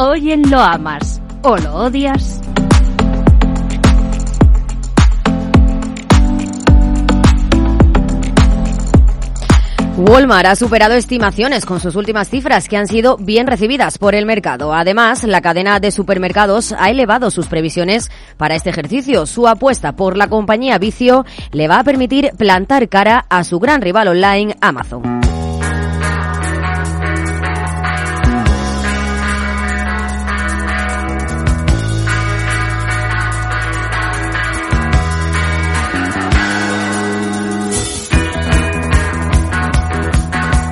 Hoy en Lo Amas o Lo Odias. Walmart ha superado estimaciones con sus últimas cifras que han sido bien recibidas por el mercado. Además, la cadena de supermercados ha elevado sus previsiones para este ejercicio. Su apuesta por la compañía Vicio le va a permitir plantar cara a su gran rival online, Amazon.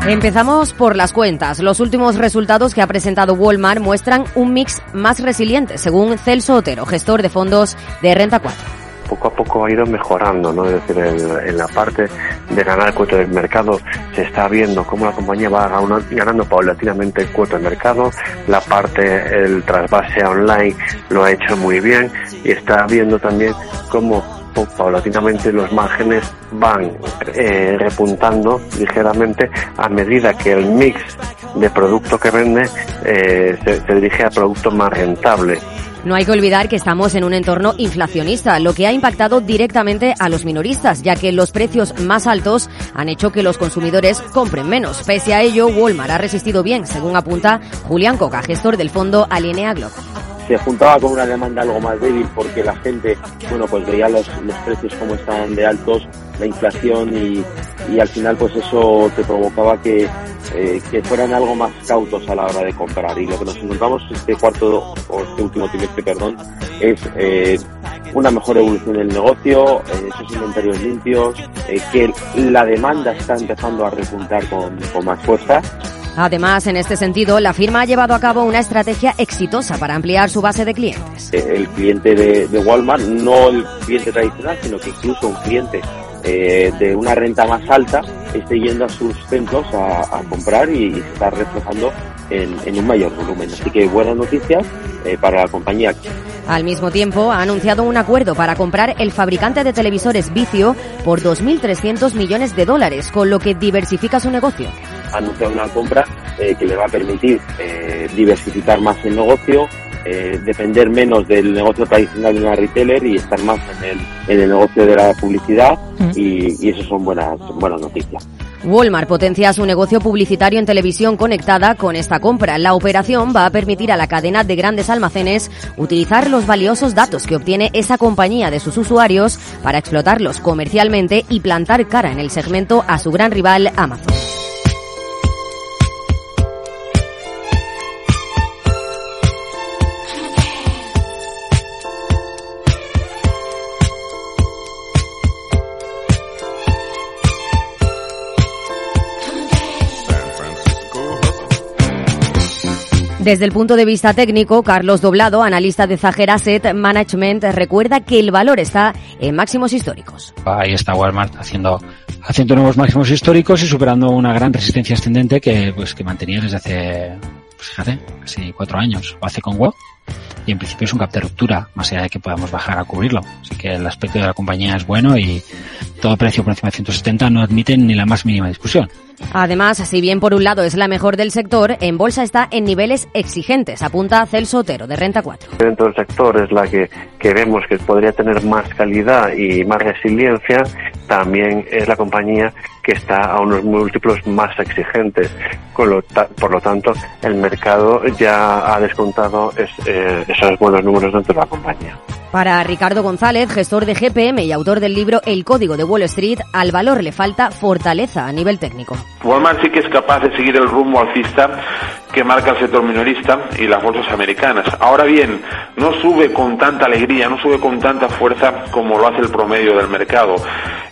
Empezamos por las cuentas. Los últimos resultados que ha presentado Walmart muestran un mix más resiliente, según Celso Otero, gestor de fondos de Renta 4 poco a poco ha ido mejorando, ¿no? Es decir, en, la parte de ganar cuota del mercado se está viendo cómo la compañía va ganando paulatinamente cuota de mercado, la parte, el trasvase online lo ha hecho muy bien y está viendo también cómo paulatinamente los márgenes van eh, repuntando ligeramente a medida que el mix de producto que vende eh, se, dirige a producto más rentable. No hay que olvidar que estamos en un entorno inflacionista, lo que ha impactado directamente a los minoristas, ya que los precios más altos han hecho que los consumidores compren menos. Pese a ello, Walmart ha resistido bien, según apunta Julián Coca, gestor del fondo Globo se juntaba con una demanda algo más débil porque la gente, bueno, pues veía los, los precios como estaban de altos, la inflación y, y al final pues eso te provocaba que, eh, que fueran algo más cautos a la hora de comprar. Y lo que nos encontramos este cuarto o este último trimestre, perdón, es eh, una mejor evolución del negocio, eh, esos inventarios limpios, que la demanda está empezando a repuntar con, con más fuerza Además, en este sentido, la firma ha llevado a cabo una estrategia exitosa para ampliar su base de clientes. Eh, el cliente de, Walmart, no el cliente tradicional, sino que incluso un cliente eh, de una renta más alta esté yendo a sus centros a, comprar y, se está reflejando en, un mayor volumen. Así que buenas noticias eh, para la compañía. Al mismo tiempo, ha anunciado un acuerdo para comprar el fabricante de televisores Vicio por 2.300 millones de dólares, con lo que diversifica su negocio ha anunciado una compra eh, que le va a permitir eh, diversificar más el negocio, eh, depender menos del negocio tradicional de una retailer y estar más en el, en el negocio de la publicidad mm. y, y, eso son buenas, buenas noticias. Walmart potencia su negocio publicitario en televisión conectada con esta compra. La operación va a permitir a la cadena de grandes almacenes utilizar los valiosos datos que obtiene esa compañía de sus usuarios para explotarlos comercialmente y plantar cara en el segmento a su gran rival Amazon. Desde el punto de vista técnico, Carlos Doblado, analista de Zager Asset Management, recuerda que el valor está en máximos históricos. Ahí está Walmart haciendo haciendo nuevos máximos históricos y superando una gran resistencia ascendente que pues que mantenía desde hace pues, fíjate, casi cuatro años. Lo hace con web y en principio es un cap de ruptura, más allá de que podamos bajar a cubrirlo. Así que el aspecto de la compañía es bueno y todo precio por encima de 170 no admite ni la más mínima discusión. Además, si bien por un lado es la mejor del sector, en bolsa está en niveles exigentes, apunta Celso Otero de Renta 4. Dentro del sector es la que, que vemos que podría tener más calidad y más resiliencia, también es la compañía que está a unos múltiplos más exigentes. Con lo por lo tanto, el mercado ya ha descontado eh, esos buenos números dentro de la compañía. Para Ricardo González, gestor de GPM y autor del libro El Código de Wall Street, al valor le falta fortaleza a nivel técnico. Walmart sí que es capaz de seguir el rumbo alcista que marca el sector minorista y las bolsas americanas. Ahora bien, no sube con tanta alegría, no sube con tanta fuerza como lo hace el promedio del mercado.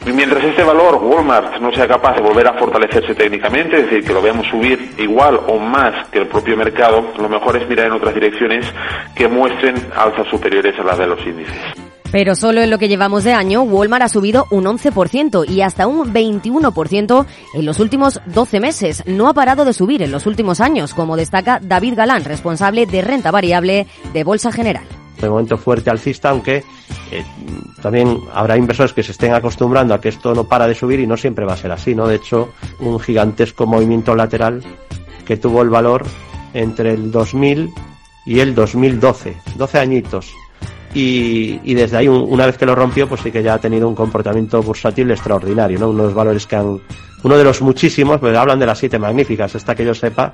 Y mientras este valor, Walmart, no sea capaz de volver a fortalecerse técnicamente, es decir, que lo veamos subir igual o más que el propio mercado, lo mejor es mirar en otras direcciones que muestren alzas superiores a las de los índices. Pero solo en lo que llevamos de año, Walmart ha subido un 11% y hasta un 21% en los últimos 12 meses. No ha parado de subir en los últimos años, como destaca David Galán, responsable de renta variable de Bolsa General. De momento fuerte alcista, aunque eh, también habrá inversores que se estén acostumbrando a que esto no para de subir y no siempre va a ser así, ¿no? De hecho, un gigantesco movimiento lateral que tuvo el valor entre el 2000 y el 2012, 12 añitos. Y, desde ahí, una vez que lo rompió, pues sí que ya ha tenido un comportamiento bursátil extraordinario, ¿no? Unos valores que han, uno de los muchísimos, pues hablan de las siete magníficas, esta que yo sepa,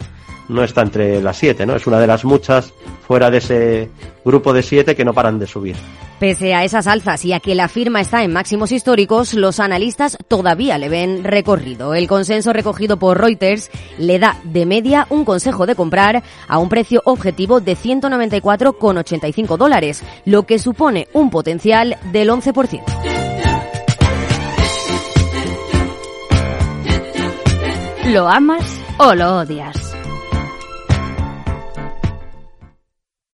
no está entre las siete, ¿no? Es una de las muchas fuera de ese grupo de siete que no paran de subir. Pese a esas alzas y a que la firma está en máximos históricos, los analistas todavía le ven recorrido. El consenso recogido por Reuters le da de media un consejo de comprar a un precio objetivo de 194,85 dólares, lo que supone un potencial del 11%. ¿Lo amas o lo odias?